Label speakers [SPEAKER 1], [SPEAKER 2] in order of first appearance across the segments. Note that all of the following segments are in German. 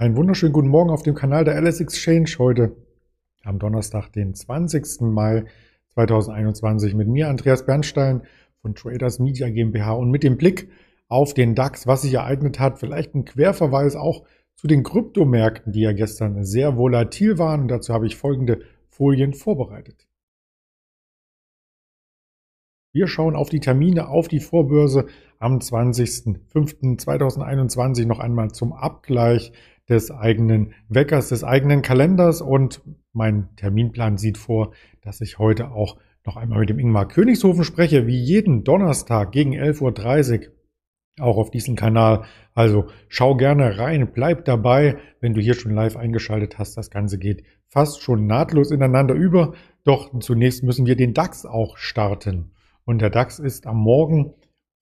[SPEAKER 1] Einen wunderschönen guten Morgen auf dem Kanal der Alice Exchange heute am Donnerstag, den 20. Mai 2021 mit mir, Andreas Bernstein von Traders Media GmbH und mit dem Blick auf den DAX, was sich ereignet hat, vielleicht ein Querverweis auch zu den Kryptomärkten, die ja gestern sehr volatil waren. Und dazu habe ich folgende Folien vorbereitet. Wir schauen auf die Termine, auf die Vorbörse am 20.05.2021 noch einmal zum Abgleich des eigenen Weckers, des eigenen Kalenders und mein Terminplan sieht vor, dass ich heute auch noch einmal mit dem Ingmar Königshofen spreche, wie jeden Donnerstag gegen 11.30 Uhr auch auf diesem Kanal. Also schau gerne rein, bleib dabei, wenn du hier schon live eingeschaltet hast. Das Ganze geht fast schon nahtlos ineinander über. Doch zunächst müssen wir den DAX auch starten. Und der DAX ist am Morgen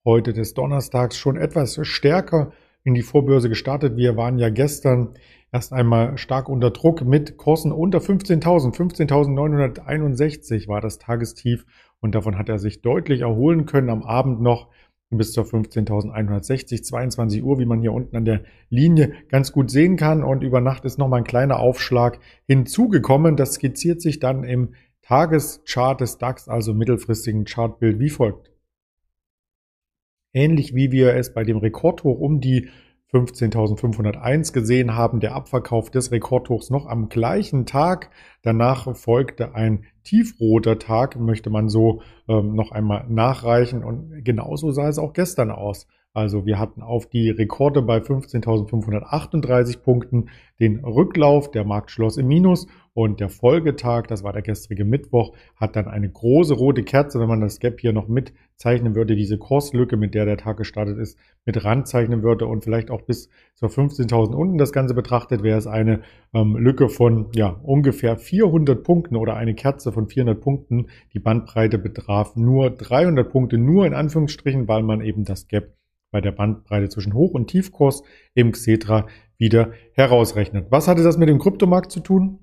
[SPEAKER 1] heute des Donnerstags schon etwas stärker in die Vorbörse gestartet. Wir waren ja gestern erst einmal stark unter Druck mit Kursen unter 15.000. 15.961 war das Tagestief und davon hat er sich deutlich erholen können. Am Abend noch bis zur 15.160, 22 Uhr, wie man hier unten an der Linie ganz gut sehen kann. Und über Nacht ist nochmal ein kleiner Aufschlag hinzugekommen. Das skizziert sich dann im Tageschart des DAX, also mittelfristigen Chartbild, wie folgt. Ähnlich wie wir es bei dem Rekordhoch um die 15.501 gesehen haben, der Abverkauf des Rekordhochs noch am gleichen Tag. Danach folgte ein tiefroter Tag, möchte man so ähm, noch einmal nachreichen. Und genauso sah es auch gestern aus. Also wir hatten auf die Rekorde bei 15.538 Punkten den Rücklauf. Der Markt schloss im Minus und der Folgetag, das war der gestrige Mittwoch, hat dann eine große rote Kerze, wenn man das Gap hier noch mitzeichnen würde, diese Kurslücke, mit der der Tag gestartet ist, mit ranzeichnen würde und vielleicht auch bis zur 15.000 unten das Ganze betrachtet, wäre es eine ähm, Lücke von ja, ungefähr 400 Punkten oder eine Kerze von 400 Punkten. Die Bandbreite betraf nur 300 Punkte, nur in Anführungsstrichen, weil man eben das Gap bei der Bandbreite zwischen Hoch- und Tiefkurs im Xetra wieder herausrechnet. Was hatte das mit dem Kryptomarkt zu tun?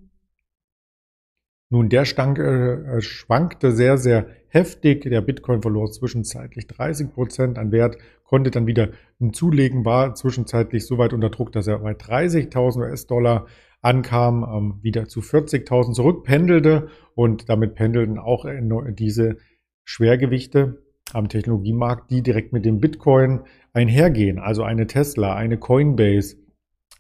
[SPEAKER 1] Nun, der stank, äh, schwankte sehr, sehr heftig. Der Bitcoin verlor zwischenzeitlich 30 Prozent an Wert, konnte dann wieder zulegen, war zwischenzeitlich so weit unter Druck, dass er bei 30.000 US-Dollar ankam, ähm, wieder zu 40.000 zurückpendelte und damit pendelten auch diese Schwergewichte am Technologiemarkt, die direkt mit dem Bitcoin einhergehen. Also eine Tesla, eine Coinbase,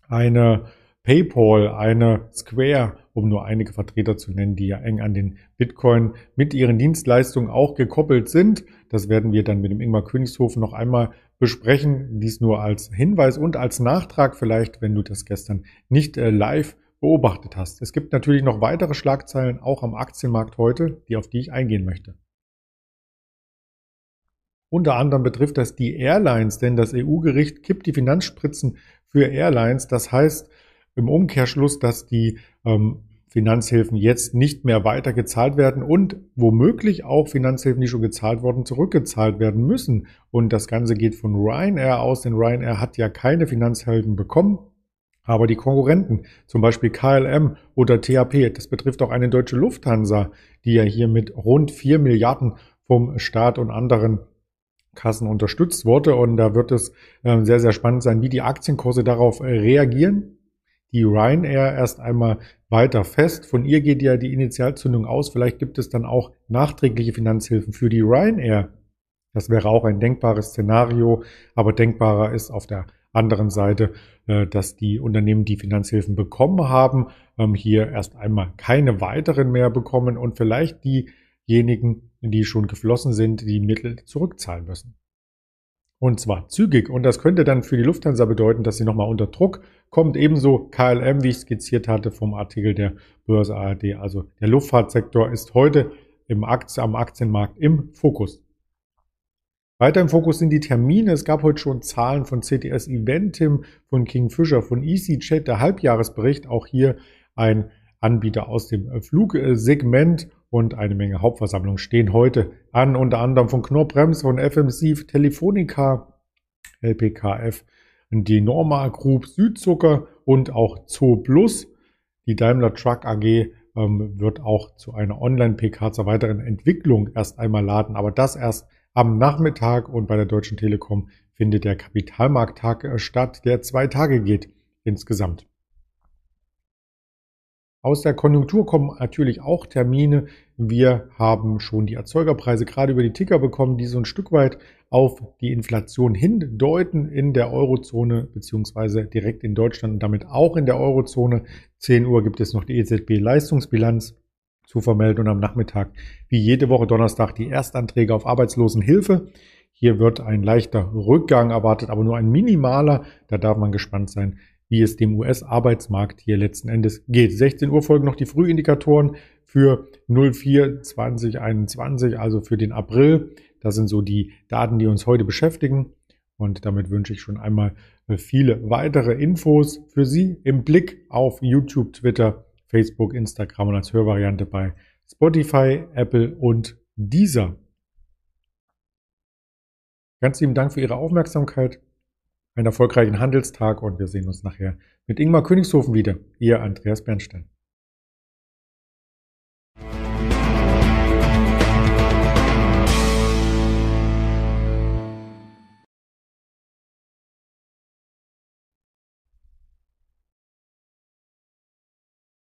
[SPEAKER 1] eine PayPal, eine Square, um nur einige Vertreter zu nennen, die ja eng an den Bitcoin mit ihren Dienstleistungen auch gekoppelt sind. Das werden wir dann mit dem Ingmar Königshofen noch einmal besprechen. Dies nur als Hinweis und als Nachtrag vielleicht, wenn du das gestern nicht äh, live beobachtet hast. Es gibt natürlich noch weitere Schlagzeilen auch am Aktienmarkt heute, die auf die ich eingehen möchte. Unter anderem betrifft das die Airlines, denn das EU-Gericht kippt die Finanzspritzen für Airlines. Das heißt im Umkehrschluss, dass die ähm, Finanzhilfen jetzt nicht mehr weiter gezahlt werden und womöglich auch Finanzhilfen, die schon gezahlt wurden, zurückgezahlt werden müssen. Und das Ganze geht von Ryanair aus, denn Ryanair hat ja keine Finanzhilfen bekommen. Aber die Konkurrenten, zum Beispiel KLM oder THP, das betrifft auch eine deutsche Lufthansa, die ja hier mit rund vier Milliarden vom Staat und anderen Kassen unterstützt wurde. Und da wird es äh, sehr, sehr spannend sein, wie die Aktienkurse darauf äh, reagieren. Die Ryanair erst einmal weiter fest. Von ihr geht ja die Initialzündung aus. Vielleicht gibt es dann auch nachträgliche Finanzhilfen für die Ryanair. Das wäre auch ein denkbares Szenario. Aber denkbarer ist auf der anderen Seite, äh, dass die Unternehmen, die Finanzhilfen bekommen haben, ähm, hier erst einmal keine weiteren mehr bekommen und vielleicht diejenigen, die schon geflossen sind, die Mittel zurückzahlen müssen. Und zwar zügig. Und das könnte dann für die Lufthansa bedeuten, dass sie nochmal unter Druck kommt. Ebenso KLM, wie ich skizziert hatte vom Artikel der Börse ARD. Also der Luftfahrtsektor ist heute im Aktien, am Aktienmarkt im Fokus. Weiter im Fokus sind die Termine. Es gab heute schon Zahlen von CTS Eventim, von Kingfisher, von EasyJet, der Halbjahresbericht. Auch hier ein Anbieter aus dem Flugsegment und eine Menge Hauptversammlungen stehen heute an, unter anderem von Knorr-Brems, von FMC, Telefonica, LPKF, die Norma Group, Südzucker und auch Zoo Plus. Die Daimler Truck AG ähm, wird auch zu einer Online-PK zur weiteren Entwicklung erst einmal laden, aber das erst am Nachmittag und bei der Deutschen Telekom findet der Kapitalmarkttag äh, statt, der zwei Tage geht insgesamt. Aus der Konjunktur kommen natürlich auch Termine. Wir haben schon die Erzeugerpreise gerade über die Ticker bekommen, die so ein Stück weit auf die Inflation hindeuten in der Eurozone beziehungsweise direkt in Deutschland und damit auch in der Eurozone. 10 Uhr gibt es noch die EZB-Leistungsbilanz zu vermelden und am Nachmittag wie jede Woche Donnerstag die Erstanträge auf Arbeitslosenhilfe. Hier wird ein leichter Rückgang erwartet, aber nur ein minimaler. Da darf man gespannt sein, wie es dem US-Arbeitsmarkt hier letzten Endes geht. 16 Uhr folgen noch die Frühindikatoren für 04 2021, also für den April. Das sind so die Daten, die uns heute beschäftigen. Und damit wünsche ich schon einmal viele weitere Infos für Sie im Blick auf YouTube, Twitter, Facebook, Instagram und als Hörvariante bei Spotify, Apple und Deezer. Ganz lieben Dank für Ihre Aufmerksamkeit einen erfolgreichen Handelstag und wir sehen uns nachher mit Ingmar Königshofen wieder. Ihr Andreas Bernstein.